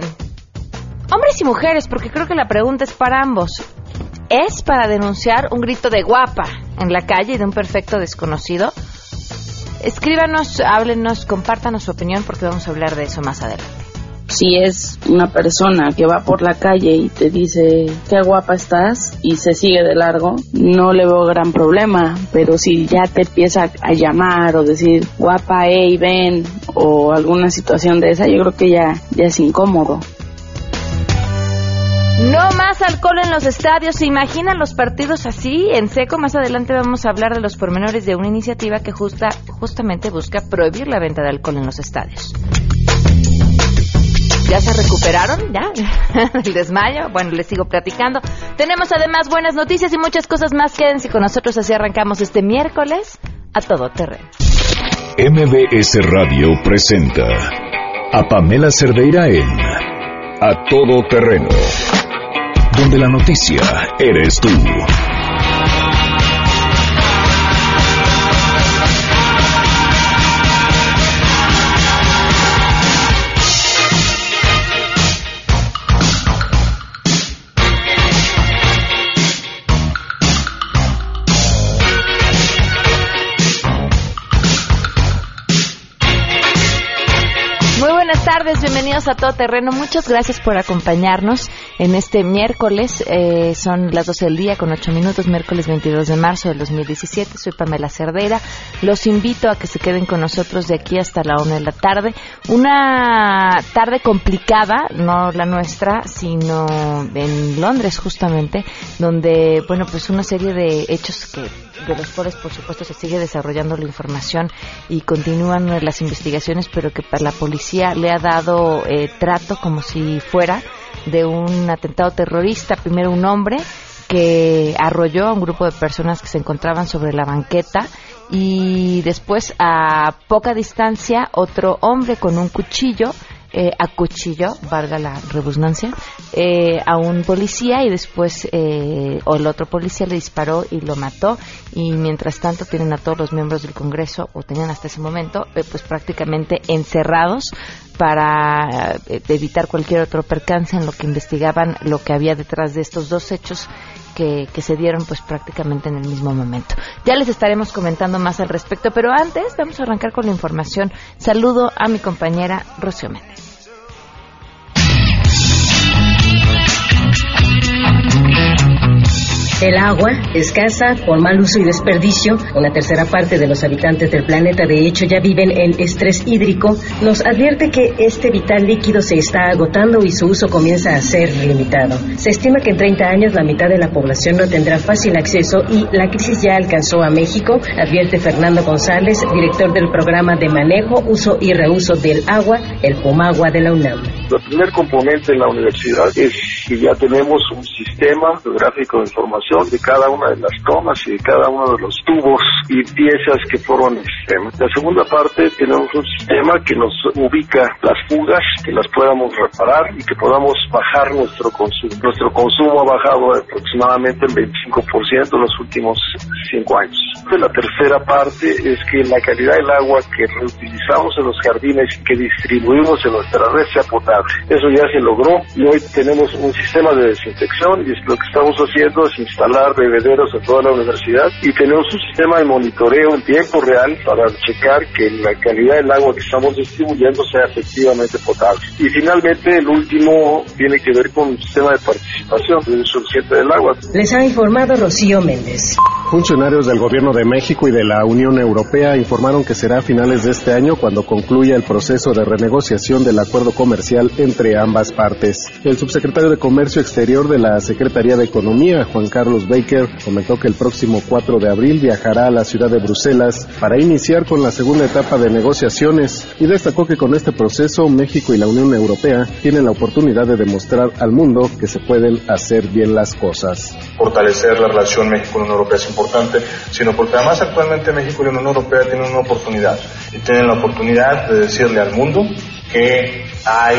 Hombres y mujeres, porque creo que la pregunta es para ambos. ¿Es para denunciar un grito de guapa en la calle de un perfecto desconocido? Escríbanos, háblenos, compártanos su opinión porque vamos a hablar de eso más adelante si es una persona que va por la calle y te dice qué guapa estás y se sigue de largo, no le veo gran problema, pero si ya te empieza a llamar o decir guapa, hey, ven o alguna situación de esa, yo creo que ya, ya es incómodo. No más alcohol en los estadios. ¿Se imaginan los partidos así? En seco, más adelante vamos a hablar de los pormenores de una iniciativa que justa, justamente busca prohibir la venta de alcohol en los estadios. ¿Ya se recuperaron? ¿Ya? ¿El desmayo? Bueno, les sigo platicando. Tenemos además buenas noticias y muchas cosas más. Quédense con nosotros así arrancamos este miércoles a todo terreno. MBS Radio presenta a Pamela Cerdeira en A Todo Terreno, donde la noticia eres tú. Bienvenidos a Todo Terreno. Muchas gracias por acompañarnos en este miércoles. Eh, son las 12 del día con 8 minutos, miércoles 22 de marzo del 2017. Soy Pamela Cerdera. Los invito a que se queden con nosotros de aquí hasta la 1 de la tarde. Una tarde complicada, no la nuestra, sino en Londres justamente, donde, bueno, pues una serie de hechos que de los cuales por supuesto se sigue desarrollando la información y continúan las investigaciones, pero que para la policía le ha dado eh, trato como si fuera de un atentado terrorista. Primero un hombre que arrolló a un grupo de personas que se encontraban sobre la banqueta y después a poca distancia otro hombre con un cuchillo eh, acuchilló, valga la redundancia, eh, a un policía y después eh, o el otro policía le disparó y lo mató y mientras tanto tienen a todos los miembros del Congreso o tenían hasta ese momento eh, pues prácticamente encerrados para evitar cualquier otro percance en lo que investigaban lo que había detrás de estos dos hechos que, que, se dieron pues prácticamente en el mismo momento. Ya les estaremos comentando más al respecto, pero antes vamos a arrancar con la información. Saludo a mi compañera Rocío. El agua, escasa, con mal uso y desperdicio, una tercera parte de los habitantes del planeta de hecho ya viven en estrés hídrico, nos advierte que este vital líquido se está agotando y su uso comienza a ser limitado. Se estima que en 30 años la mitad de la población no tendrá fácil acceso y la crisis ya alcanzó a México, advierte Fernando González, director del programa de manejo, uso y reuso del agua, el POMAGUA de la UNAM. El primer componente en la universidad es que ya tenemos un sistema geográfico de información de cada una de las tomas y de cada uno de los tubos y piezas que forman el sistema. La segunda parte tenemos un sistema que nos ubica las fugas, que las podamos reparar y que podamos bajar nuestro consumo. Nuestro consumo ha bajado aproximadamente en 25% en los últimos cinco años. La tercera parte es que la calidad del agua que reutilizamos en los jardines y que distribuimos en nuestra red sea potable. Eso ya se logró y hoy tenemos un sistema de desinfección y lo que estamos haciendo es instalar bebederos en toda la universidad y tenemos un sistema de monitoreo en tiempo real para checar que la calidad del agua que estamos distribuyendo sea efectivamente potable. Y finalmente el último tiene que ver con un sistema de participación del suficiente del agua. Les ha informado Rocío Méndez. Funcionarios del Gobierno de México y de la Unión Europea informaron que será a finales de este año cuando concluya el proceso de renegociación del acuerdo comercial entre ambas partes. El subsecretario de Comercio Exterior de la Secretaría de Economía, Juan Carlos Baker, comentó que el próximo 4 de abril viajará a la ciudad de Bruselas para iniciar con la segunda etapa de negociaciones y destacó que con este proceso México y la Unión Europea tienen la oportunidad de demostrar al mundo que se pueden hacer bien las cosas. Fortalecer la relación México-Unión Europea es importante sino porque además actualmente México y la Unión Europea tienen una oportunidad y tienen la oportunidad de decirle al mundo que hay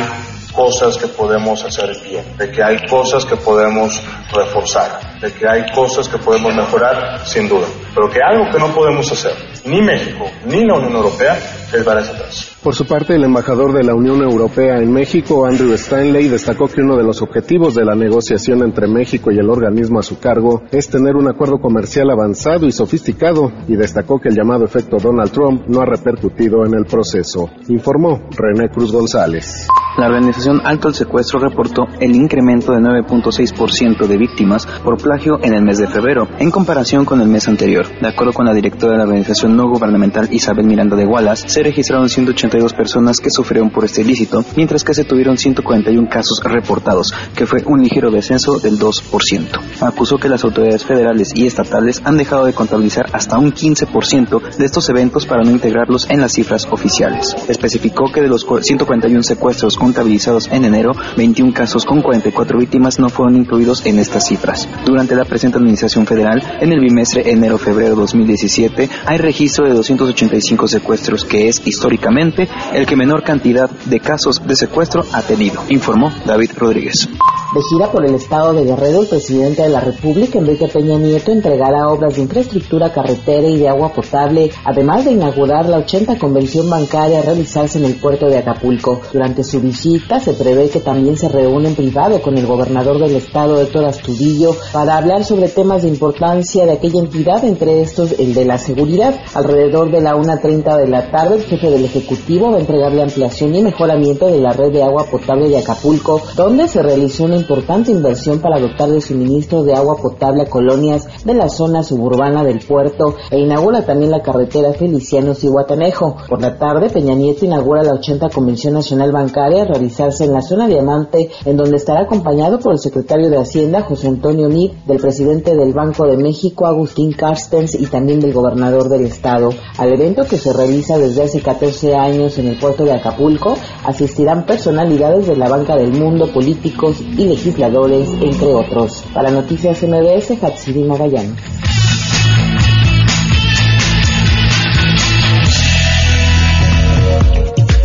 cosas que podemos hacer bien, de que hay cosas que podemos reforzar, de que hay cosas que podemos mejorar, sin duda, pero que algo que no podemos hacer, ni México ni la Unión Europea, es dar ese atrás. Por su parte, el embajador de la Unión Europea en México, Andrew Stanley, destacó que uno de los objetivos de la negociación entre México y el organismo a su cargo es tener un acuerdo comercial avanzado y sofisticado y destacó que el llamado efecto Donald Trump no ha repercutido en el proceso. Informó René Cruz González. La organización Alto al Secuestro reportó el incremento de 9.6% de víctimas por plagio en el mes de febrero, en comparación con el mes anterior. De acuerdo con la directora de la organización no gubernamental Isabel Miranda de Wallace, se registraron 182 personas que sufrieron por este ilícito, mientras que se tuvieron 141 casos reportados, que fue un ligero descenso del 2%. Acusó que las autoridades federales y estatales han dejado de contabilizar hasta un 15% de estos eventos para no integrarlos en las cifras oficiales. Especificó que de los 141 secuestros contabilizados en enero, 21 casos con 44 víctimas no fueron incluidos en estas cifras. Durante la presente administración federal, en el bimestre enero-febrero 2017, hay registro de 285 secuestros, que es históricamente el que menor cantidad de casos de secuestro ha tenido, informó David Rodríguez. De gira por el estado de Guerrero, el presidente de la República, Enrique Peña Nieto, entregará obras de infraestructura carretera y de agua potable, además de inaugurar la 80 convención bancaria a realizarse en el puerto de Acapulco. Durante su visita se prevé que también se reúne en privado con el gobernador del estado, Héctor Astudillo, para hablar sobre temas de importancia de aquella entidad, entre estos el de la seguridad. Alrededor de la 1.30 de la tarde, el jefe del Ejecutivo va a entregar la ampliación y mejoramiento de la red de agua potable de Acapulco, donde se realizó una importante inversión para dotar de suministro de agua potable a colonias de la zona suburbana del puerto e inaugura también la carretera Felicianos y Guatanejo. Por la tarde, Peña Nieto inaugura la 80 Convención Nacional Bancaria a realizarse en la zona Diamante, en donde estará acompañado por el secretario de Hacienda, José Antonio Mid, del presidente del Banco de México, Agustín Carstens, y también del gobernador del estado. Al evento que se realiza desde hace 14 años en el puerto de Acapulco, asistirán personalidades de la banca del mundo, políticos y legisladores, entre otros. Para Noticias MBS, Hatsiri Magallanes.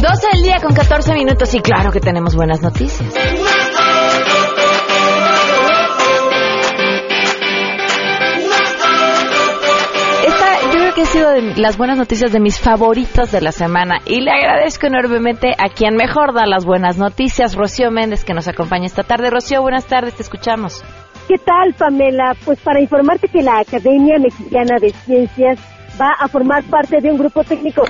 12 del día con 14 minutos y claro que tenemos buenas noticias. Que ha sido de las buenas noticias de mis favoritas de la semana y le agradezco enormemente a quien mejor da las buenas noticias, Rocío Méndez, que nos acompaña esta tarde. Rocío, buenas tardes, te escuchamos. ¿Qué tal, Pamela? Pues para informarte que la Academia Mexicana de Ciencias va a formar parte de un grupo técnico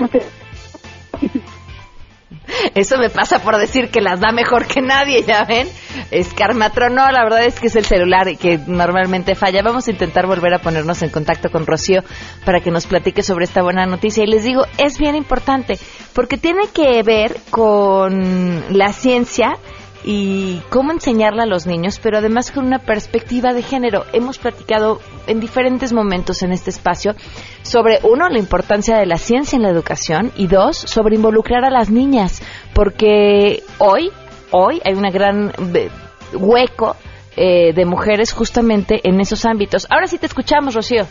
Eso me pasa por decir que las da mejor que nadie, ¿ya ven? Es Karmatron, no, la verdad es que es el celular que normalmente falla. Vamos a intentar volver a ponernos en contacto con Rocío para que nos platique sobre esta buena noticia. Y les digo, es bien importante porque tiene que ver con la ciencia y cómo enseñarla a los niños, pero además con una perspectiva de género. Hemos platicado en diferentes momentos en este espacio sobre, uno, la importancia de la ciencia en la educación y dos, sobre involucrar a las niñas, porque hoy, hoy hay una gran eh, hueco eh, de mujeres justamente en esos ámbitos. Ahora sí te escuchamos, Rocío.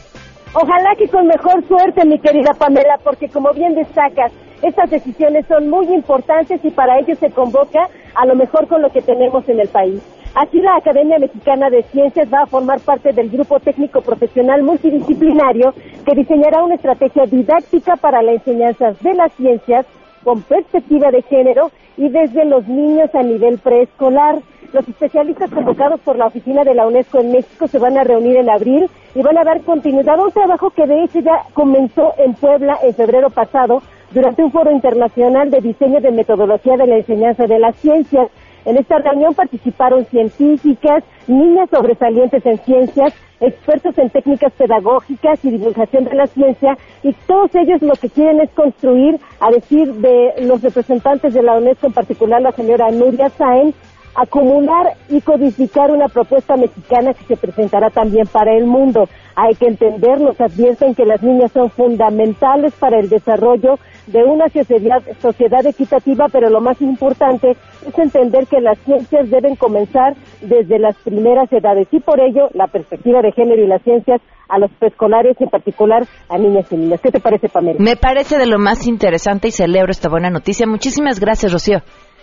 Ojalá que con mejor suerte, mi querida Pamela, porque como bien destacas, estas decisiones son muy importantes y para ello se convoca a lo mejor con lo que tenemos en el país. Así la Academia Mexicana de Ciencias va a formar parte del grupo técnico profesional multidisciplinario que diseñará una estrategia didáctica para la enseñanza de las ciencias con perspectiva de género y desde los niños a nivel preescolar. Los especialistas convocados por la oficina de la UNESCO en México se van a reunir en abril y van a dar continuidad a un trabajo que de hecho ya comenzó en Puebla en febrero pasado durante un foro internacional de diseño de metodología de la enseñanza de las ciencias. En esta reunión participaron científicas, niñas sobresalientes en ciencias, expertos en técnicas pedagógicas y divulgación de la ciencia, y todos ellos lo que quieren es construir, a decir de los representantes de la UNESCO, en particular la señora Nuria Sáenz, acumular y codificar una propuesta mexicana que se presentará también para el mundo. Hay que entender, nos advierten que las niñas son fundamentales para el desarrollo de una sociedad, sociedad equitativa, pero lo más importante es entender que las ciencias deben comenzar desde las primeras edades y por ello la perspectiva de género y las ciencias a los preescolares, en particular a niñas y niñas. ¿Qué te parece, Pamela? Me parece de lo más interesante y celebro esta buena noticia. Muchísimas gracias, Rocío.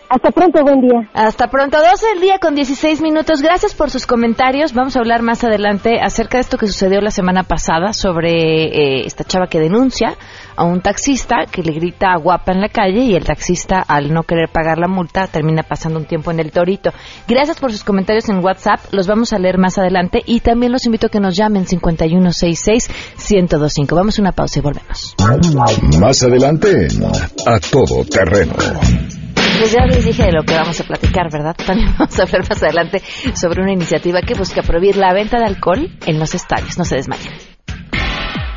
Hasta pronto, buen día. Hasta pronto, 12 del día con 16 minutos. Gracias por sus comentarios. Vamos a hablar más adelante acerca de esto que sucedió la semana pasada sobre eh, esta chava que denuncia a un taxista que le grita guapa en la calle y el taxista al no querer pagar la multa termina pasando un tiempo en el torito. Gracias por sus comentarios en WhatsApp. Los vamos a leer más adelante y también los invito a que nos llamen 5166-1025. Vamos a una pausa y volvemos. Más adelante, a todo terreno. Pues ya les dije de lo que vamos a platicar, ¿verdad? También vamos a hablar más adelante sobre una iniciativa que busca prohibir la venta de alcohol en los estadios. No se desmayen.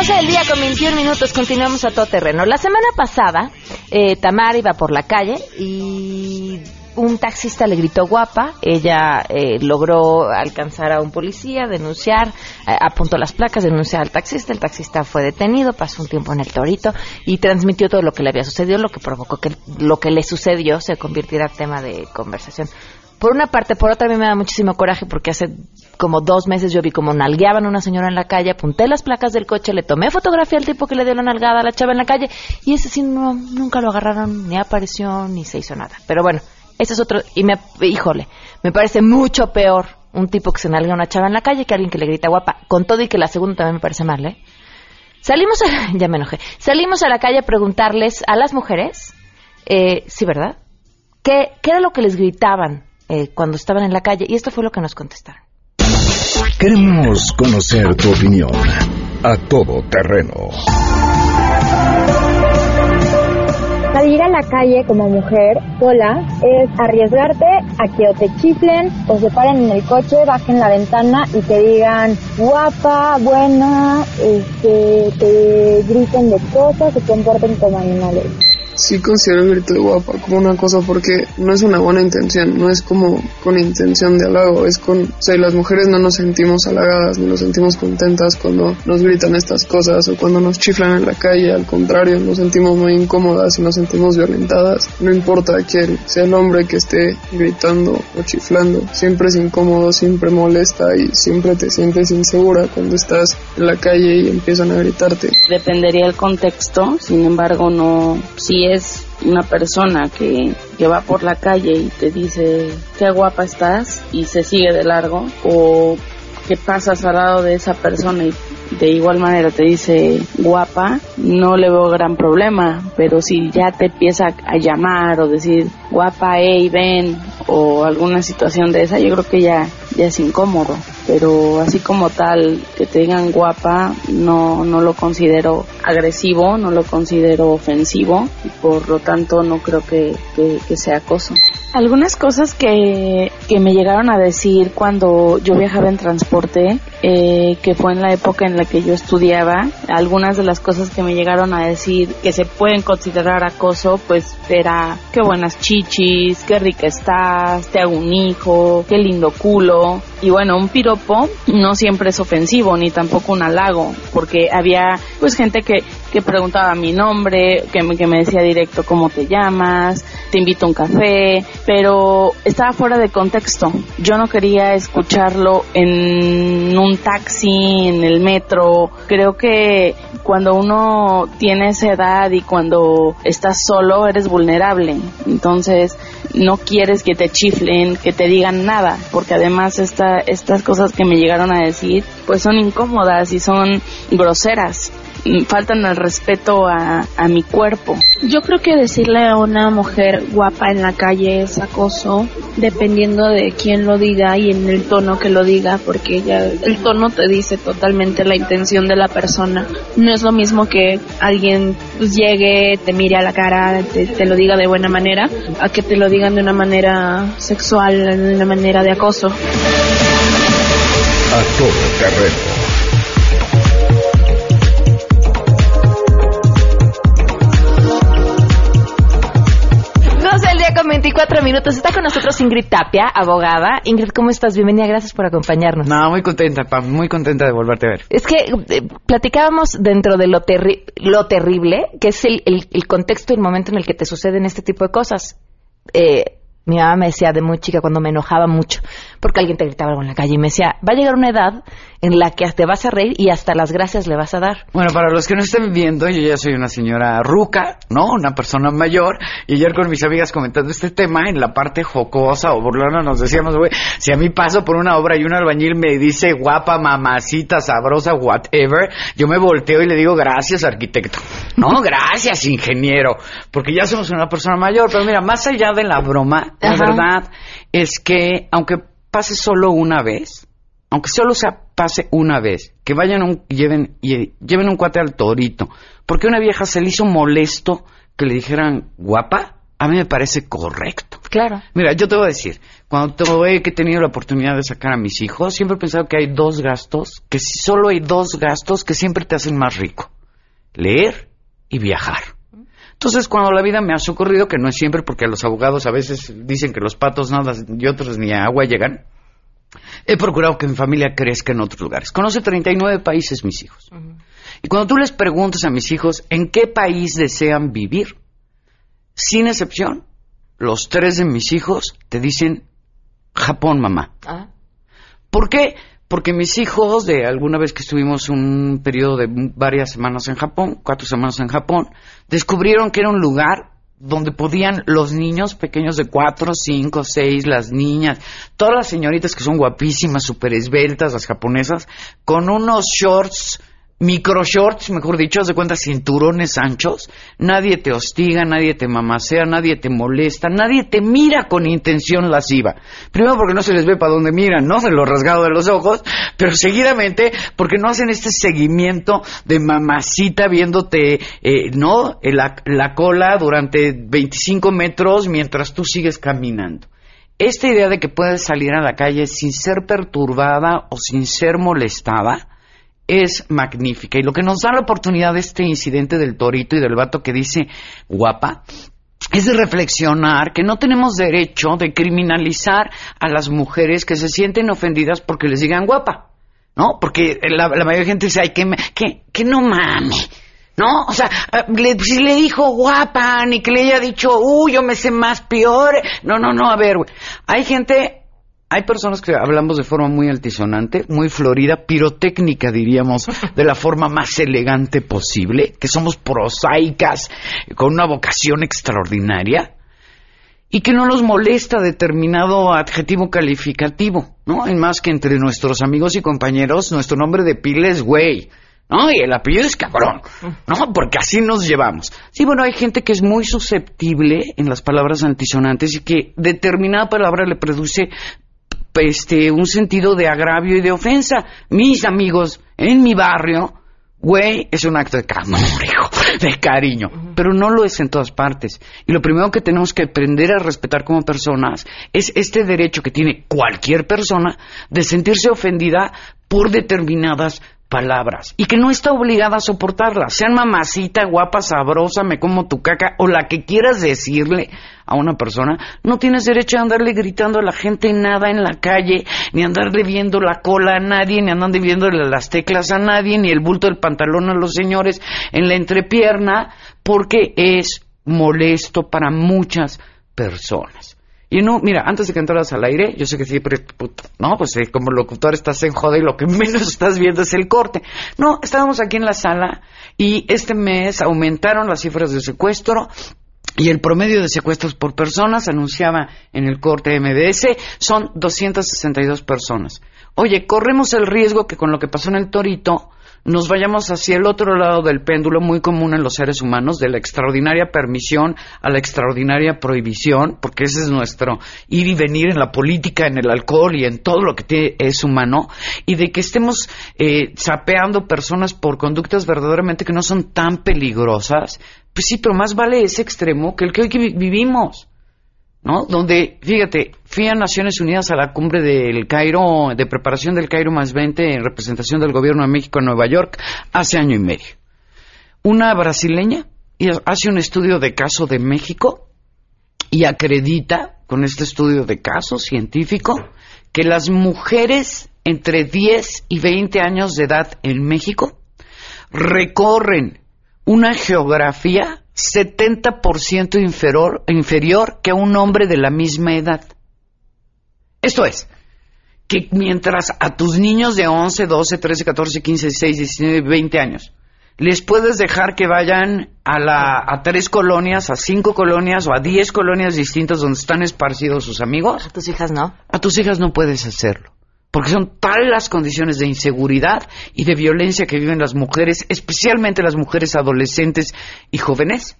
12 del día con 21 minutos, continuamos a todo terreno. La semana pasada, eh, Tamara iba por la calle y un taxista le gritó guapa, ella eh, logró alcanzar a un policía, denunciar, eh, apuntó las placas, denunciar al taxista, el taxista fue detenido, pasó un tiempo en el torito y transmitió todo lo que le había sucedido, lo que provocó que lo que le sucedió se convirtiera en tema de conversación. Por una parte, por otra a mí me da muchísimo coraje porque hace como dos meses yo vi como nalgueaban a una señora en la calle, apunté las placas del coche, le tomé fotografía al tipo que le dio la nalgada a la chava en la calle y ese sí no, nunca lo agarraron, ni apareció, ni se hizo nada. Pero bueno, ese es otro, y me, híjole, me parece mucho peor un tipo que se nalga a una chava en la calle que alguien que le grita guapa, con todo y que la segunda también me parece mal, ¿eh? Salimos a, ya me enojé, salimos a la calle a preguntarles a las mujeres, eh, sí, ¿verdad? ¿Qué, ¿Qué era lo que les gritaban eh, cuando estaban en la calle? Y esto fue lo que nos contestaron. Queremos conocer tu opinión. A todo terreno. Salir a la calle como mujer sola es arriesgarte a que o te chiflen o se paren en el coche, bajen la ventana y te digan guapa, buena, este, te griten de cosas, se comporten como animales sí considero de guapa como una cosa porque no es una buena intención, no es como con intención de halago, es con, o sea, las mujeres no nos sentimos halagadas ni nos sentimos contentas cuando nos gritan estas cosas o cuando nos chiflan en la calle, al contrario, nos sentimos muy incómodas y nos sentimos violentadas, no importa quién sea el hombre que esté gritando o chiflando, siempre es incómodo, siempre molesta y siempre te sientes insegura cuando estás en la calle y empiezan a gritarte. Dependería el contexto, sin embargo no, si es una persona que, que va por la calle y te dice qué guapa estás y se sigue de largo o que pasas al lado de esa persona y de igual manera te dice guapa, no le veo gran problema, pero si ya te empieza a llamar o decir guapa, hey, ven, o alguna situación de esa, yo creo que ya, ya es incómodo. Pero así como tal, que te digan guapa, no, no lo considero agresivo, no lo considero ofensivo y por lo tanto no creo que, que sea acoso. Algunas cosas que, que, me llegaron a decir cuando yo viajaba en transporte, eh, que fue en la época en la que yo estudiaba, algunas de las cosas que me llegaron a decir que se pueden considerar acoso, pues era qué buenas chichis, qué rica estás, te hago un hijo, qué lindo culo. Y bueno, un no siempre es ofensivo ni tampoco un halago, porque había pues gente que, que preguntaba mi nombre, que me, que me decía directo cómo te llamas, te invito a un café, pero estaba fuera de contexto. Yo no quería escucharlo en un taxi, en el metro. Creo que cuando uno tiene esa edad y cuando estás solo eres vulnerable. Entonces no quieres que te chiflen, que te digan nada, porque además esta, estas cosas que me llegaron a decir pues son incómodas y son groseras faltan el respeto a, a, mi cuerpo. Yo creo que decirle a una mujer guapa en la calle es acoso, dependiendo de quién lo diga y en el tono que lo diga, porque ya el tono te dice totalmente la intención de la persona. No es lo mismo que alguien pues, llegue, te mire a la cara, te, te lo diga de buena manera, a que te lo digan de una manera sexual, de una manera de acoso. A todo terreno día con 24 minutos. Está con nosotros Ingrid Tapia, abogada. Ingrid, ¿cómo estás? Bienvenida, gracias por acompañarnos. No, muy contenta, Pam, muy contenta de volverte a ver. Es que eh, platicábamos dentro de lo, terri lo terrible, que es el, el, el contexto y el momento en el que te suceden este tipo de cosas. Eh, mi mamá me decía de muy chica cuando me enojaba mucho porque alguien te gritaba algo en la calle y me decía, va a llegar una edad en la que te vas a reír y hasta las gracias le vas a dar. Bueno, para los que no estén viendo, yo ya soy una señora ruca, ¿no? Una persona mayor. Y ayer con mis amigas comentando este tema, en la parte jocosa o burlona nos decíamos, güey, si a mí paso por una obra y un albañil me dice guapa, mamacita, sabrosa, whatever, yo me volteo y le digo gracias, arquitecto. No, gracias, ingeniero. Porque ya somos una persona mayor. Pero mira, más allá de la broma, la verdad es que, aunque pase solo una vez, aunque solo sea pase una vez, que vayan un, lleven, y, lleven un cuate al torito, porque una vieja se le hizo molesto que le dijeran guapa, a mí me parece correcto. Claro. Mira, yo te voy a decir, cuando he tenido la oportunidad de sacar a mis hijos, siempre he pensado que hay dos gastos, que si solo hay dos gastos que siempre te hacen más rico. Leer y viajar. Entonces, cuando la vida me ha socorrido, que no es siempre, porque los abogados a veces dicen que los patos nada y otros ni a agua llegan, he procurado que mi familia crezca en otros lugares. Conoce 39 países mis hijos. Uh -huh. Y cuando tú les preguntas a mis hijos en qué país desean vivir, sin excepción, los tres de mis hijos te dicen Japón, mamá. Ah. ¿Por qué? Porque mis hijos, de alguna vez que estuvimos un periodo de varias semanas en Japón, cuatro semanas en Japón, descubrieron que era un lugar donde podían los niños pequeños de cuatro, cinco, seis, las niñas, todas las señoritas que son guapísimas, súper esbeltas, las japonesas, con unos shorts, micro shorts, mejor dicho, de cuenta cinturones anchos, nadie te hostiga, nadie te mamacea, nadie te molesta, nadie te mira con intención lasciva. Primero porque no se les ve para dónde miran, ¿no? De lo rasgado de los ojos, pero seguidamente porque no hacen este seguimiento de mamacita viéndote, eh, ¿no? La, la cola durante 25 metros mientras tú sigues caminando. Esta idea de que puedes salir a la calle sin ser perturbada o sin ser molestada, es magnífica. Y lo que nos da la oportunidad de este incidente del torito y del vato que dice guapa, es de reflexionar que no tenemos derecho de criminalizar a las mujeres que se sienten ofendidas porque les digan guapa. ¿No? Porque la, mayoría de gente dice, ay, que, que, que no mames. ¿No? O sea, le, si le dijo guapa, ni que le haya dicho, uy, yo me sé más peor. No, no, no, a ver, güey. Hay gente hay personas que hablamos de forma muy altisonante, muy florida, pirotécnica, diríamos, de la forma más elegante posible, que somos prosaicas, con una vocación extraordinaria, y que no nos molesta determinado adjetivo calificativo, ¿no? Hay más que entre nuestros amigos y compañeros, nuestro nombre de pila es güey. ¿no? Y el apellido es cabrón, ¿no? Porque así nos llevamos. Sí, bueno, hay gente que es muy susceptible en las palabras antisonantes y que determinada palabra le produce este, un sentido de agravio y de ofensa. Mis amigos, en mi barrio, güey, es un acto de cariño, de cariño, pero no lo es en todas partes. Y lo primero que tenemos que aprender a respetar como personas es este derecho que tiene cualquier persona de sentirse ofendida por determinadas palabras y que no está obligada a soportarlas. Sean mamacita, guapa, sabrosa, me como tu caca o la que quieras decirle a una persona, no tienes derecho a andarle gritando a la gente nada en la calle, ni andarle viendo la cola a nadie, ni andarle viéndole las teclas a nadie, ni el bulto del pantalón a los señores en la entrepierna, porque es molesto para muchas personas. Y no, mira, antes de que entraras al aire, yo sé que siempre, no, pues eh, como locutor estás en joda y lo que menos estás viendo es el corte. No, estábamos aquí en la sala y este mes aumentaron las cifras de secuestro y el promedio de secuestros por persona, se anunciaba en el corte MBS, son 262 personas. Oye, corremos el riesgo que con lo que pasó en el Torito, nos vayamos hacia el otro lado del péndulo muy común en los seres humanos, de la extraordinaria permisión a la extraordinaria prohibición, porque ese es nuestro ir y venir en la política, en el alcohol y en todo lo que es humano, y de que estemos eh, sapeando personas por conductas verdaderamente que no son tan peligrosas, pues sí, pero más vale ese extremo que el que hoy vivimos. ¿No? Donde, fíjate, fui a Naciones Unidas a la cumbre del Cairo, de preparación del Cairo más 20 en representación del gobierno de México en Nueva York hace año y medio. Una brasileña hace un estudio de caso de México y acredita con este estudio de caso científico que las mujeres entre 10 y 20 años de edad en México recorren una geografía 70% inferior, inferior que un hombre de la misma edad. Esto es, que mientras a tus niños de 11, 12, 13, 14, 15, 16, 19, 20 años les puedes dejar que vayan a, la, a tres colonias, a cinco colonias o a diez colonias distintas donde están esparcidos sus amigos. A tus hijas no. A tus hijas no puedes hacerlo. Porque son tal las condiciones de inseguridad y de violencia que viven las mujeres, especialmente las mujeres adolescentes y jóvenes,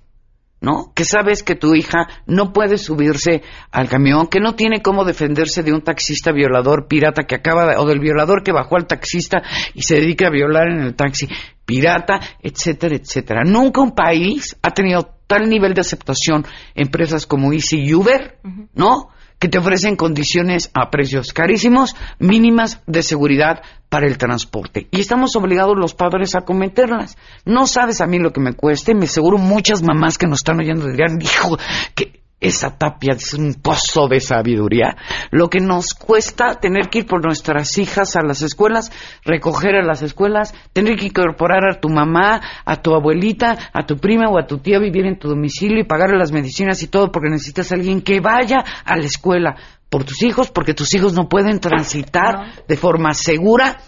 ¿no? Que sabes que tu hija no puede subirse al camión, que no tiene cómo defenderse de un taxista violador pirata que acaba, o del violador que bajó al taxista y se dedica a violar en el taxi pirata, etcétera, etcétera. Nunca un país ha tenido tal nivel de aceptación empresas como Easy y Uber, ¿no? Que te ofrecen condiciones a precios carísimos, mínimas de seguridad para el transporte. Y estamos obligados los padres a cometerlas. No sabes a mí lo que me cueste, me seguro muchas mamás que nos están oyendo dirán, hijo, que esa tapia es un pozo de sabiduría. Lo que nos cuesta tener que ir por nuestras hijas a las escuelas, recoger a las escuelas, tener que incorporar a tu mamá, a tu abuelita, a tu prima o a tu tía a vivir en tu domicilio y pagarle las medicinas y todo porque necesitas a alguien que vaya a la escuela por tus hijos, porque tus hijos no pueden transitar de forma segura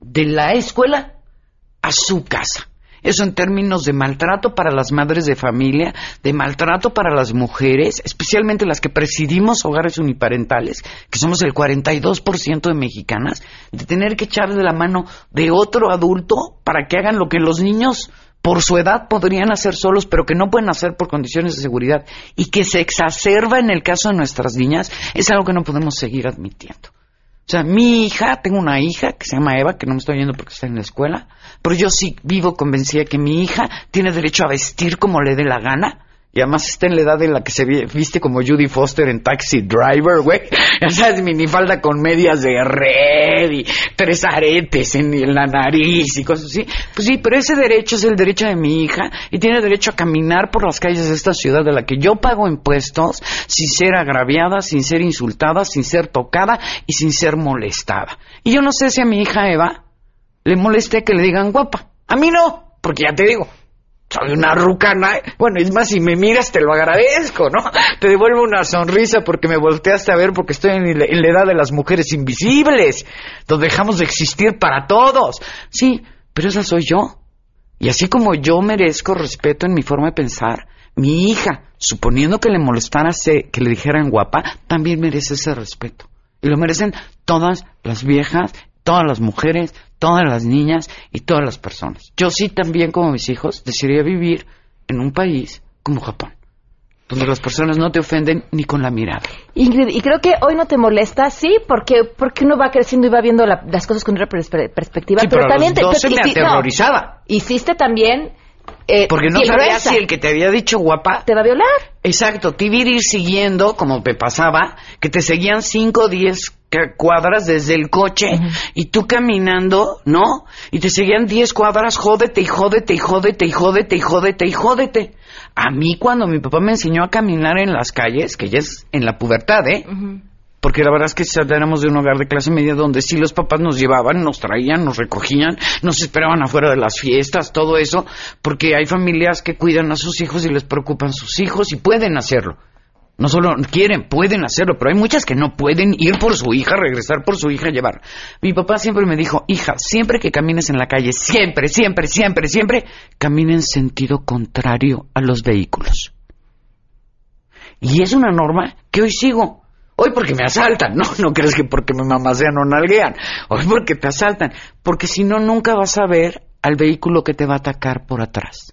de la escuela a su casa. Eso en términos de maltrato para las madres de familia, de maltrato para las mujeres, especialmente las que presidimos hogares uniparentales, que somos el 42% de mexicanas, de tener que echar de la mano de otro adulto para que hagan lo que los niños por su edad podrían hacer solos, pero que no pueden hacer por condiciones de seguridad y que se exacerba en el caso de nuestras niñas, es algo que no podemos seguir admitiendo. O sea, mi hija, tengo una hija que se llama Eva, que no me estoy oyendo porque está en la escuela, pero yo sí vivo convencida que mi hija tiene derecho a vestir como le dé la gana. Y además está en la edad en la que se viste como Judy Foster en Taxi Driver, güey. O sea, es minifalda con medias de red y tres aretes en, en, la nariz y cosas así. Pues sí, pero ese derecho es el derecho de mi hija y tiene derecho a caminar por las calles de esta ciudad de la que yo pago impuestos sin ser agraviada, sin ser insultada, sin ser tocada y sin ser molestada. Y yo no sé si a mi hija Eva le moleste que le digan guapa. A mí no, porque ya te digo, soy una rucana. Bueno, es más, si me miras te lo agradezco, ¿no? Te devuelvo una sonrisa porque me volteaste a ver porque estoy en la, en la edad de las mujeres invisibles, donde dejamos de existir para todos. Sí, pero esa soy yo. Y así como yo merezco respeto en mi forma de pensar, mi hija, suponiendo que le molestara que le dijeran guapa, también merece ese respeto. Y lo merecen todas las viejas, todas las mujeres, todas las niñas y todas las personas. Yo sí también, como mis hijos, desearía vivir en un país como Japón, donde las personas no te ofenden ni con la mirada. Ingrid, y creo que hoy no te molesta, sí, porque porque uno va creciendo y va viendo la, las cosas con otra pers- perspectiva, Sí, pero, pero a también los te, 12 me no, aterrorizaba. hiciste también eh, Porque no sabías si el que te había dicho guapa te va a violar. Exacto, te iba a ir siguiendo, como me pasaba, que te seguían 5 o 10 cuadras desde el coche y tú caminando, ¿no? Y te seguían 10 cuadras, jódete y jódete y jódete y jódete y jódete y jódete. A mí cuando mi papá me enseñó a caminar en las calles, que ya es en la pubertad, ¿eh? Porque la verdad es que éramos de un hogar de clase media donde sí los papás nos llevaban, nos traían, nos recogían, nos esperaban afuera de las fiestas, todo eso, porque hay familias que cuidan a sus hijos y les preocupan sus hijos y pueden hacerlo. No solo quieren, pueden hacerlo, pero hay muchas que no pueden ir por su hija, regresar por su hija, llevar. Mi papá siempre me dijo, hija, siempre que camines en la calle, siempre, siempre, siempre, siempre, camina en sentido contrario a los vehículos. Y es una norma que hoy sigo. Hoy porque me asaltan, no, no crees que porque mi mamá sea no nalguean. Hoy porque te asaltan, porque si no nunca vas a ver al vehículo que te va a atacar por atrás.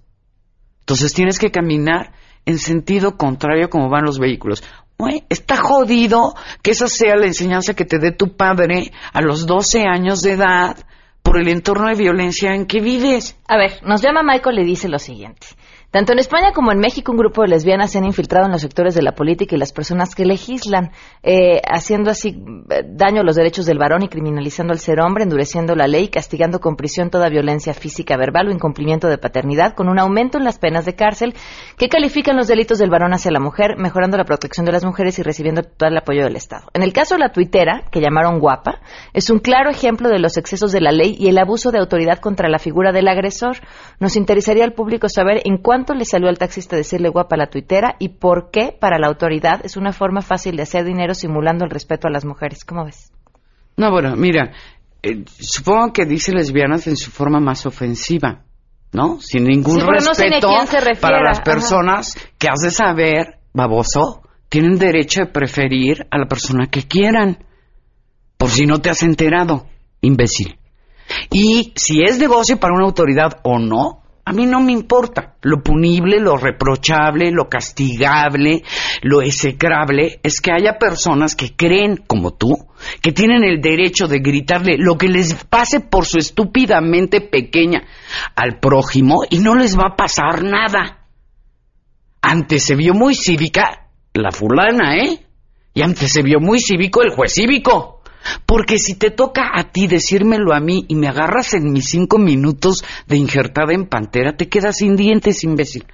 Entonces tienes que caminar en sentido contrario como van los vehículos. Güey, está jodido que esa sea la enseñanza que te dé tu padre a los 12 años de edad por el entorno de violencia en que vives. A ver, nos llama Michael y dice lo siguiente. Tanto en España como en México, un grupo de lesbianas se han infiltrado en los sectores de la política y las personas que legislan, eh, haciendo así eh, daño a los derechos del varón y criminalizando al ser hombre, endureciendo la ley, castigando con prisión toda violencia física, verbal o incumplimiento de paternidad, con un aumento en las penas de cárcel que califican los delitos del varón hacia la mujer, mejorando la protección de las mujeres y recibiendo todo el apoyo del Estado. En el caso de la tuitera, que llamaron guapa, es un claro ejemplo de los excesos de la ley y el abuso de autoridad contra la figura del agresor. Nos interesaría al público saber en cuánto le salió al taxista decirle guapa a la tuitera y por qué para la autoridad es una forma fácil de hacer dinero simulando el respeto a las mujeres. ¿Cómo ves? No, bueno, mira, eh, supongo que dice lesbianas en su forma más ofensiva, ¿no? Sin ningún Sí, pero no sé ni a respeto para las Ajá. personas que has de saber, baboso, tienen derecho de preferir a la persona que quieran. Por si no te has enterado, imbécil. Y si es negocio para una autoridad o no, a mí no me importa. Lo punible, lo reprochable, lo castigable, lo execrable es que haya personas que creen, como tú, que tienen el derecho de gritarle lo que les pase por su estúpidamente pequeña al prójimo y no les va a pasar nada. Antes se vio muy cívica la fulana, ¿eh? Y antes se vio muy cívico el juez cívico. Porque si te toca a ti decírmelo a mí y me agarras en mis cinco minutos de injertada en pantera, te quedas sin dientes, imbécil.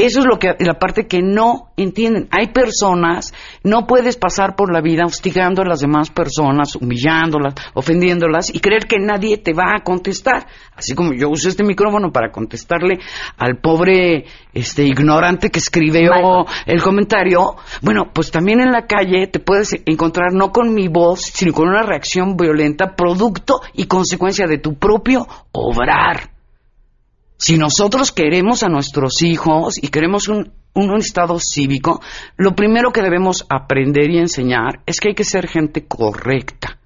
Eso es lo que la parte que no entienden. Hay personas, no puedes pasar por la vida hostigando a las demás personas, humillándolas, ofendiéndolas y creer que nadie te va a contestar. Así como yo uso este micrófono para contestarle al pobre este ignorante que escribió el comentario. Bueno, pues también en la calle te puedes encontrar no con mi voz, sino con una reacción violenta, producto y consecuencia de tu propio obrar. Si nosotros queremos a nuestros hijos y queremos un, un estado cívico, lo primero que debemos aprender y enseñar es que hay que ser gente correcta.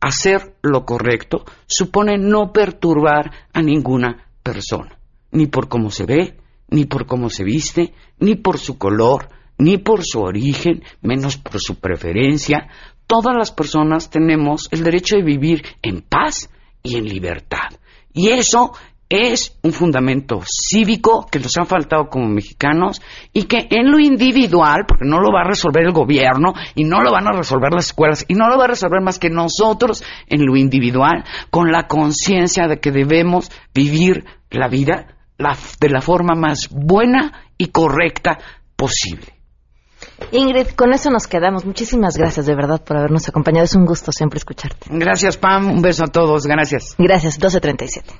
Hacer lo correcto supone no perturbar a ninguna persona, ni por cómo se ve, ni por cómo se viste, ni por su color, ni por su origen, menos por su preferencia. Todas las personas tenemos el derecho de vivir en paz y en libertad. Y eso es un fundamento cívico que nos ha faltado como mexicanos y que en lo individual, porque no lo va a resolver el gobierno y no lo van a resolver las escuelas y no lo va a resolver más que nosotros en lo individual, con la conciencia de que debemos vivir la vida la- de la forma más buena y correcta posible. Ingrid, con eso nos quedamos. Muchísimas gracias de verdad por habernos acompañado. Es un gusto siempre escucharte. Gracias, Pam. Un beso a todos. Gracias. Gracias, 1237.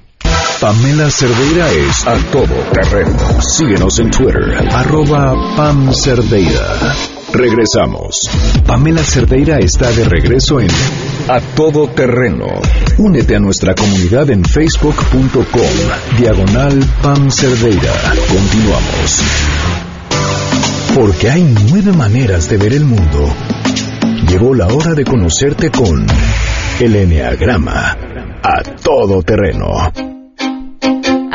Pamela Cerdeira es a todo terreno. Síguenos en Twitter, arroba Pam Cerdeira. Regresamos. Pamela Cerdeira está de regreso en A Todo Terreno. Únete a nuestra comunidad en facebook.com, diagonal Pam Cerdeira. Continuamos. Porque hay nueve maneras de ver el mundo. Llegó la hora de conocerte con el Enneagrama. A Todo Terreno.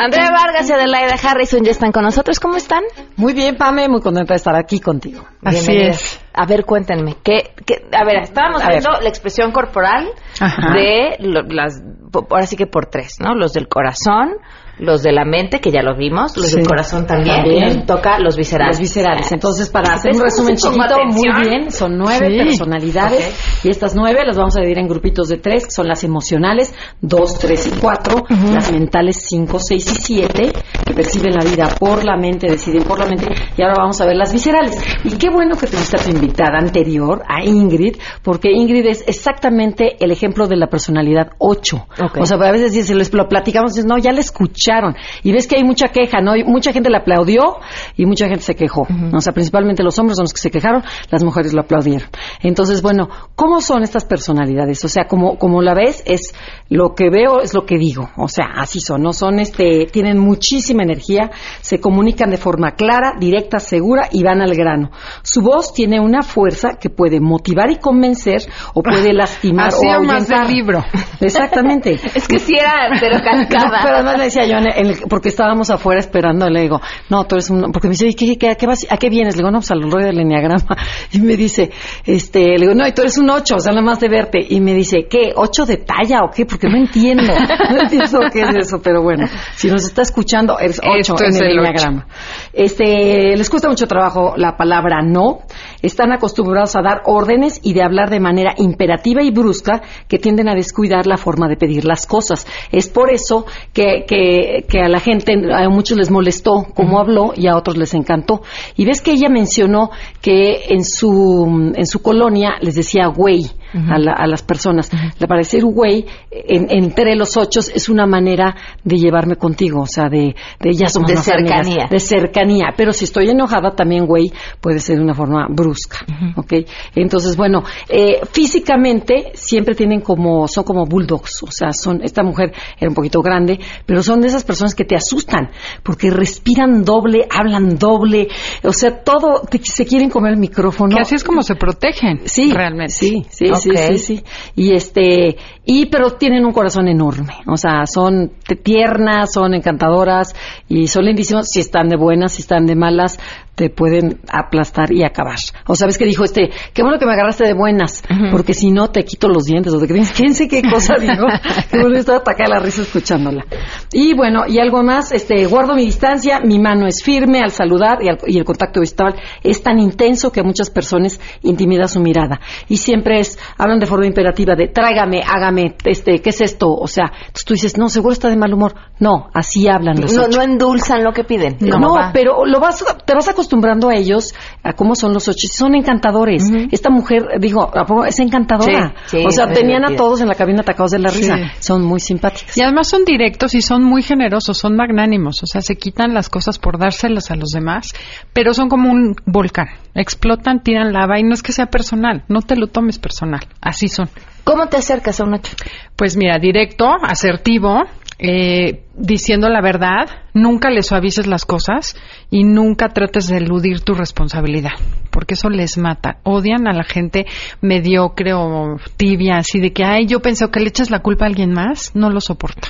Andrea Vargas y Adelaida Harrison ya están con nosotros. ¿Cómo están? Muy bien, Pame, muy contenta de estar aquí contigo. Bienvenidas. A ver, cuéntenme. ¿qué, qué- a ver, estábamos A ver. viendo la expresión corporal Ajá. de lo- las. Ahora sí que por tres, ¿no? Los del corazón, los de la mente, que ya los vimos, los Sí. del corazón también, También. y toca los viscerales. Los viscerales. Entonces, para hacer un ¿Ves cómo resumen se chiquito, muy bien, son nueve Sí. personalidades. Y estas nueve las vamos a dividir en grupitos de tres, que son las emocionales, dos, tres y cuatro, las mentales, cinco, seis y siete, que perciben la vida por la mente, deciden por la mente. Y ahora vamos a ver las viscerales. Y qué bueno que tuviste a tu invitada anterior, a Ingrid, porque Ingrid es exactamente el ejemplo de la personalidad 8. Ok. O sea, a veces si les lo platicamos, dices, no, ya la escucharon. Y ves que hay mucha queja, ¿no? Y mucha gente la aplaudió y mucha gente se quejó. O sea, principalmente los hombres son los que se quejaron, las mujeres lo aplaudieron. Entonces, bueno, ¿cómo son estas personalidades? O sea, como, como la ves, es lo que veo, es lo que digo. O sea, así son, ¿no? Son, este, tienen muchísima energía, se comunican de forma clara, directa, segura y van al grano. Su voz tiene una fuerza que puede motivar y convencer o puede lastimar o Hacía más del libro. Exactamente. Es que sí era, pero calcada. No, pero le decía yo, el- porque estábamos afuera esperando, le digo, no, tú eres un, porque me dice, "Oye, ¿qué, qué, a qué vas- a qué vienes? Le digo, no, pues al rollo del enneagrama. Y me dice, este, le digo, no, y tú eres un ocho, o sea, nada más de verte. Y me dice, ¿qué? ¿Ocho de talla o qué? Porque no entiendo, no entiendo qué es eso, pero bueno, si nos está escuchando, eres ocho Esto en es el el enneagrama. Este, les cuesta mucho trabajo la palabra no, están acostumbrados a dar órdenes y de hablar de manera imperativa y brusca que tienden a descuidar la forma de pedir las cosas. Es por eso que, que, que a la gente, a muchos les molestó cómo habló y a otros les encantó. Y ves que ella mencionó que en su, en su colonia les decía güey. A, la- a las personas. Le para decir güey, en- entre los ocho es una manera de llevarme contigo, o sea, de, de ya somos De más amigas, cercanía. de cercanía. Pero si estoy enojada, también, güey, puede ser de una forma brusca. ¿Ok? Entonces, bueno, eh, físicamente siempre tienen como, son como bulldogs. O sea, son, esta mujer era un poquito grande, pero son de esas personas que te asustan, porque respiran doble, hablan doble. O sea, todo, te- se quieren comer el micrófono. Que así es como se protegen. Sí, realmente. Sí, sí, sí, Ok. sí, sí. Y este, y pero tienen un corazón enorme. O sea, son tiernas, son encantadoras y son lindísimas. Si están de buenas, si están de malas, te pueden aplastar y acabar. O sabes que dijo este, qué bueno que me agarraste de buenas, porque si no te quito los dientes. O de que fíjense qué cosa dijo. que bueno, estaba atacada la risa escuchándola. Y bueno, y algo más, este, guardo mi distancia, mi mano es firme al saludar y, al- y el contacto visual es tan intenso que a muchas personas intimida su mirada. Y siempre es, hablan de forma imperativa de tráigame, hágame, este, ¿qué es esto? O sea, entonces tú dices, no, seguro está de mal humor. No, así hablan los No, ocho. no endulzan lo que piden. No, pero lo vas, te vas acostumbrando a ellos, a cómo son los ocho. Son encantadores. Esta mujer, digo, ¿a poco es encantadora. Sí, sí, o sea, tenían a todos en la cabina atacados de la risa. Sí. Son muy simpáticas. Y además son directos y son muy generosos, son magnánimos, o sea, se quitan las cosas por dárselas a los demás, pero son como un volcán, explotan, tiran lava y no es que sea personal, no te lo tomes personal, así son. ¿Cómo te acercas a un ocho? Pues mira, directo, asertivo, eh, diciendo la verdad, nunca le suavices las cosas y nunca trates de eludir tu responsabilidad, porque eso les mata. Odian a la gente mediocre o tibia, así de que, ay, yo pensé que le echas la culpa a alguien más, no lo soporta.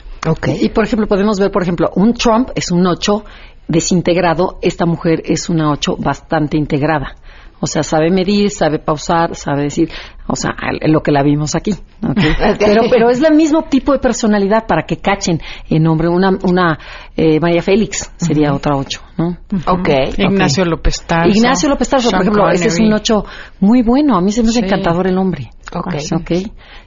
Y por ejemplo, podemos ver, por ejemplo, un Trump es un 8 desintegrado, esta mujer es una 8 bastante integrada. O sea, sabe medir, sabe pausar, sabe decir, o sea, al- lo que la vimos aquí. Pero, pero es el mismo tipo de personalidad para que cachen en nombre una, una eh, María Félix sería otra 8, ¿no? Ok. Ignacio López Tarso. Ignacio López Tarso, por ejemplo, ese es un 8 muy bueno. A mí se me hace Sí. encantador el hombre. Ok. Ok.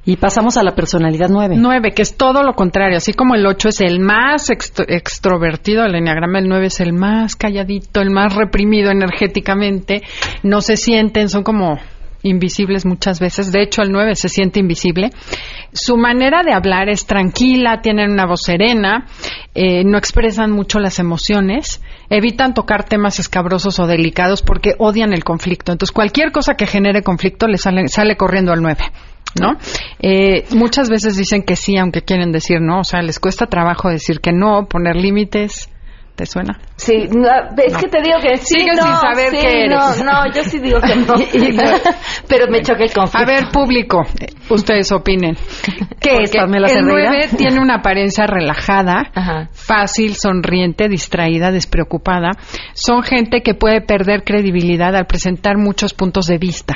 Y pasamos a la personalidad 9. Nueve, que es todo lo contrario. Así como el ocho es el más extro- extrovertido del enneagrama, el nueve es el más calladito, el más reprimido energéticamente. No se sienten, son como invisibles muchas veces. De hecho, el nueve se siente invisible. Su manera de hablar es tranquila, tienen una voz serena, eh, no expresan mucho las emociones, evitan tocar temas escabrosos o delicados porque odian el conflicto. Entonces, cualquier cosa que genere conflicto le sale, sale corriendo al nueve. ¿no? Eh, muchas veces dicen que sí, aunque quieren decir no, o sea, les cuesta trabajo decir que no, poner límites. ¿Te suena? Sí, no, es que te digo que sí, Sigues no, sin saber sí, qué eres. No, no, yo sí digo que no. Pero me choca el conflicto. A ver, público, ustedes opinen. ¿Qué es, Pamela El Cerdeira? 9 tiene una apariencia relajada, fácil, sonriente, distraída, despreocupada. Son gente que puede perder credibilidad al presentar muchos puntos de vista.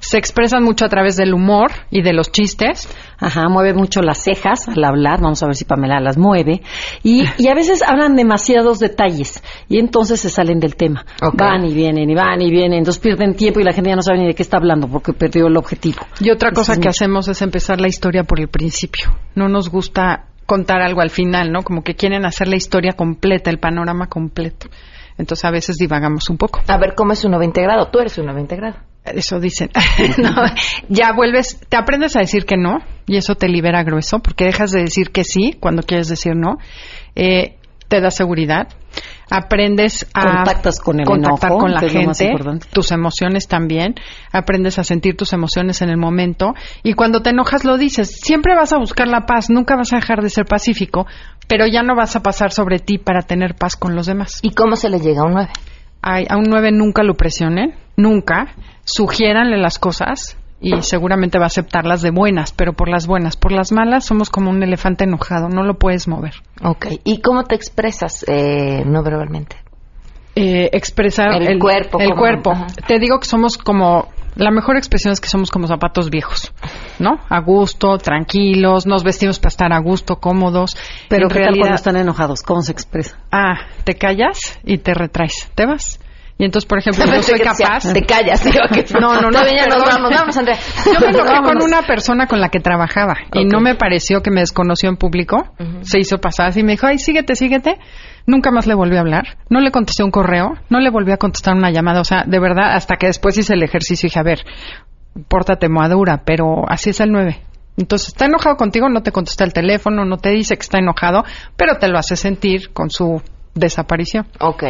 Se expresan mucho a través del humor y de los chistes. Ajá, mueve mucho las cejas al hablar, vamos a ver si Pamela las mueve. Y, y a veces hablan demasiados detalles y entonces se salen del tema. Van y vienen y van y vienen, entonces pierden tiempo y la gente ya no sabe ni de qué está hablando porque perdió el objetivo. Y otra cosa es que mucho. hacemos es empezar la historia por el principio. No nos gusta contar algo al final, ¿no? Como que quieren hacer la historia completa, el panorama completo. Entonces a veces divagamos un poco. A ver, ¿cómo es un 90 grado? Tú eres un 90 grado. Eso dicen. No, ya vuelves, te aprendes a decir que no y eso te libera grueso porque dejas de decir que sí cuando quieres decir no. Eh, te da seguridad. Aprendes a Contactas con el contactar enojo, con la gente, tus emociones también. Aprendes a sentir tus emociones en el momento y cuando te enojas lo dices. Siempre vas a buscar la paz, nunca vas a dejar de ser pacífico, pero ya no vas a pasar sobre ti para tener paz con los demás. ¿Y cómo se le llega a un 9? Ay, a un 9 nunca lo presionen, nunca. Sugiéranle las cosas y seguramente va a aceptarlas de buenas, pero por las buenas. Por las malas somos como un elefante enojado, no lo puedes mover. Ok. ¿Y cómo te expresas eh, no verbalmente? Eh, expresar El cuerpo, El como- cuerpo. ajá. Te digo que somos como la mejor expresión es que somos como zapatos viejos, ¿no? A gusto, tranquilos, nos vestimos para estar a gusto, cómodos. Pero En ¿qué tal realidad- cuando están enojados? ¿Cómo se expresa? Ah, te callas y te retraes, te vas. Y entonces, por ejemplo, yo soy capaz. te callas, digo que- No, no, no. Ya nos vamos, vamos, Andrea. Yo me enojé con una persona con la que trabajaba y no me pareció que me desconoció en público. Se hizo pasar así y me dijo, ay, síguete, síguete. Nunca más le volví a hablar. No le contesté un correo. No le volví a contestar una llamada. O sea, de verdad, hasta que después hice el ejercicio y dije, a ver, pórtate madura, pero así es el 9. Entonces, está enojado contigo, no te contesta el teléfono, no te dice que está enojado, pero te lo hace sentir con su desaparición. Ok.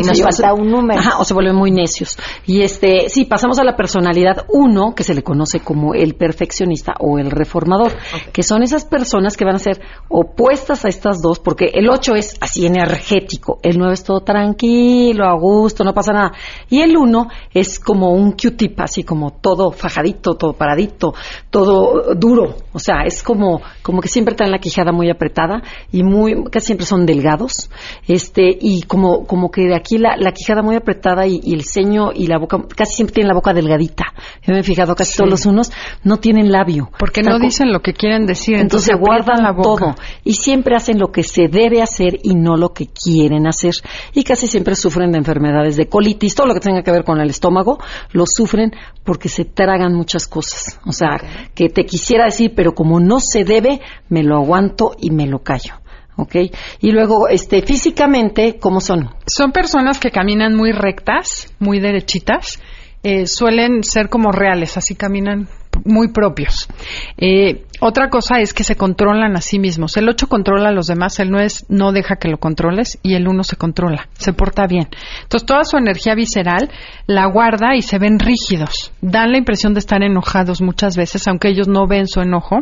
Y nos falta un número. Ajá, o se vuelven muy necios. Y este, sí, pasamos a la personalidad uno, que se le conoce como el perfeccionista o el reformador, que son esas personas que van a ser opuestas a estas dos, porque el 8 es así energético, el 9 es todo tranquilo, a gusto, no pasa nada. Y el 1 es como un Q-tip, así como todo fajadito, todo paradito, todo duro. O sea, es como, como que siempre traen la quijada muy apretada y muy, casi siempre son delgados. Este, y como, como que de aquí la, la quijada muy apretada y, y el ceño y la boca, casi siempre tienen la boca delgadita. Yo me he fijado, casi todos los unos no tienen labio. Porque Están no dicen lo que quieren decir, entonces, entonces guardan la boca. todo y siempre hacen lo que se debe hacer y no lo que quieren hacer. Y casi siempre sufren de enfermedades de colitis, todo lo que tenga que ver con el estómago, lo sufren porque se tragan muchas cosas. O sea, que te quisiera decir, pero como no se debe, me lo aguanto y me lo callo. ¿Ok? Y luego, este, físicamente, ¿cómo son? Son personas que caminan muy rectas, muy derechitas. eh, suelen ser como reales, así caminan muy propios. Eh, otra cosa es que se controlan a sí mismos. El 8 controla a los demás, el 9 es- no deja que lo controles y el 1 se controla, se porta bien. Entonces toda su energía visceral la guarda y se ven rígidos. Dan la impresión de estar enojados muchas veces, aunque ellos no ven su enojo.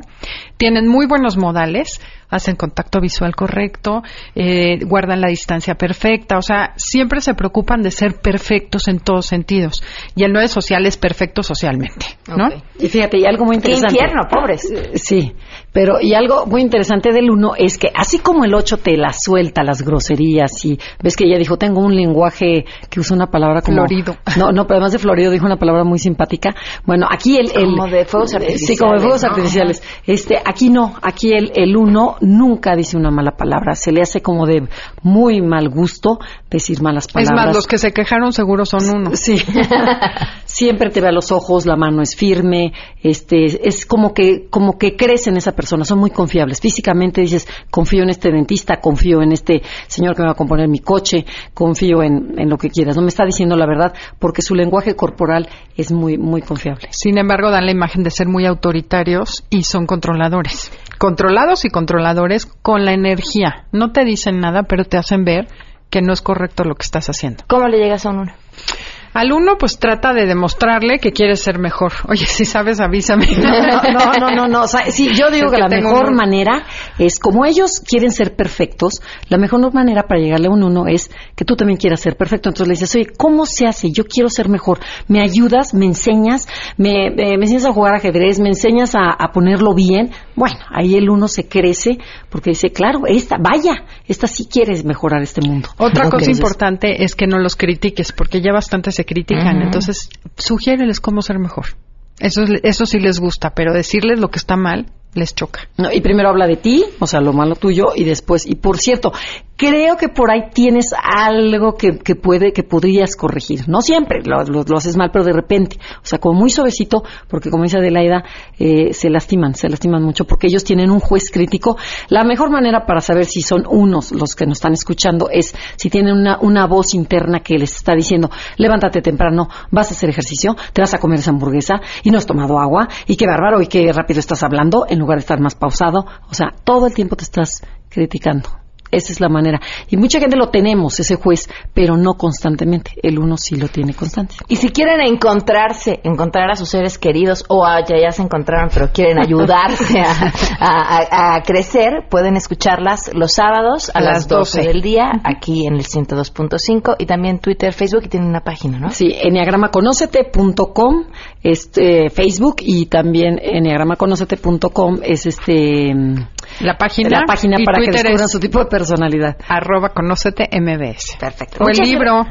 Tienen muy buenos modales, hacen contacto visual correcto, eh, guardan la distancia perfecta, o sea, siempre se preocupan de ser perfectos en todos sentidos. Y el 9 social es perfecto socialmente, ¿no? Y fíjate, y algo muy Qué interesante. infierno, pobres. Sí, pero y algo muy interesante del uno es que así como el 8 te la suelta las groserías y ves que ella dijo, tengo un lenguaje que usa una palabra como... Florido. No, no, pero además de florido dijo una palabra muy simpática. Bueno, aquí el... el Como de fuegos Sí, como de fuegos artificiales, ¿no? artificiales. Este, aquí no, aquí el, el uno nunca dice una mala palabra. Se le hace como de muy mal gusto decir malas Es palabras. más, los que se quejaron seguro son uno. Sí. Siempre te ve a los ojos, la mano es firme, este, es como que, como que crees en esa persona, son muy confiables. Físicamente dices, confío en este dentista, confío en este señor que me va a componer mi coche, confío en, en lo que quieras. No me está diciendo la verdad porque su lenguaje corporal es muy, muy confiable. Sin embargo, dan la imagen de ser muy autoritarios y son controladores. Controlados y controladores con la energía. No te dicen nada, pero te hacen ver que no es correcto lo que estás haciendo. ¿Cómo le llegas a un uno? Al uno, pues trata de demostrarle que quieres ser mejor. Oye, si sabes, avísame. No, no, no, no. O sea, sí, yo digo Es que, que la mejor un- manera es, como ellos quieren ser perfectos, la mejor manera para llegarle a un uno es que tú también quieras ser perfecto. Entonces le dices, oye, ¿cómo se hace? Yo quiero ser mejor. ¿Me ayudas? ¿Me enseñas? ¿Me, me- me enseñas a jugar ajedrez? ¿Me enseñas a, a ponerlo bien? Bueno, ahí el uno se crece porque dice, claro, esta, vaya, esta sí quieres mejorar este mundo. Otra cosa entonces- importante es que no los critiques, porque ya bastante se critican. Entonces, sugiéreles cómo ser mejor. Eso, es- eso sí les gusta, pero decirles lo que está mal les choca. No, y primero habla de ti, o sea, lo malo tuyo, y después, y por cierto, creo que por ahí tienes algo que, que puede, que podrías corregir. No siempre, lo, lo- lo haces mal, pero de repente. O sea, como muy suavecito, porque como dice Adelaida, eh, se lastiman, se lastiman mucho, porque ellos tienen un juez crítico. La mejor manera para saber si son unos los que nos están escuchando es si tienen una, una voz interna que les está diciendo, levántate temprano, vas a hacer ejercicio, te vas a comer esa hamburguesa, y no has tomado agua, y qué bárbaro, y qué rápido estás hablando, en lugar de estar más pausado. O sea, todo el tiempo te estás criticando. Esa es la manera. Y mucha gente lo tenemos, ese juez, pero no constantemente. El uno sí lo tiene constante. Y si quieren encontrarse, encontrar a sus seres queridos o a, ya, ya se encontraron, pero quieren ayudarse a, a- a crecer, pueden escucharlas los sábados a, las las 12 12. del día aquí en el 102.5 y también Twitter, Facebook y tienen una página, ¿no? Sí, enneagramaconocete.com, este, Facebook y también enneagramaconocete.com es este la página, la página y para que Twitter descubran es su tipo de personalidad. Arroba conócete MBS. Perfecto. O el libro.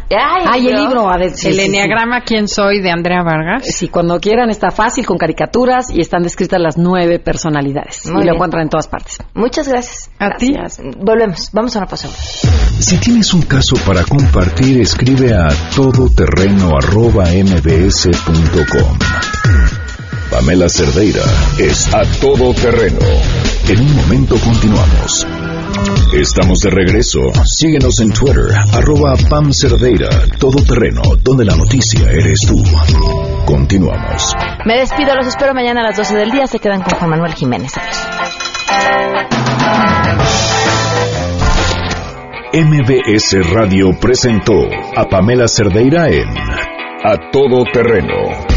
Ay, el libro, a ver, sí, el sí, sí. Enneagrama ¿Quién soy? de Andrea Vargas. Sí, cuando quieran está fácil con caricaturas y están descritas las nueve personalidades Muy y lo bien. encuentran en todas partes. Muchas gracias. A ti. Gracias. Volvemos. Vamos a una pausa. Si tienes un caso para compartir, escribe a todoterreno.mbs.com. Pamela Cerdeira es a todo terreno. En un momento continuamos. Estamos de regreso. Síguenos en Twitter, arroba Pam Cerdeira, todo terreno, donde la noticia eres tú. Continuamos. Me despido, los espero mañana a las 12 del día. Se quedan con Juan Manuel Jiménez. Adiós. MBS Radio presentó a Pamela Cerdeira en A Todo Terreno.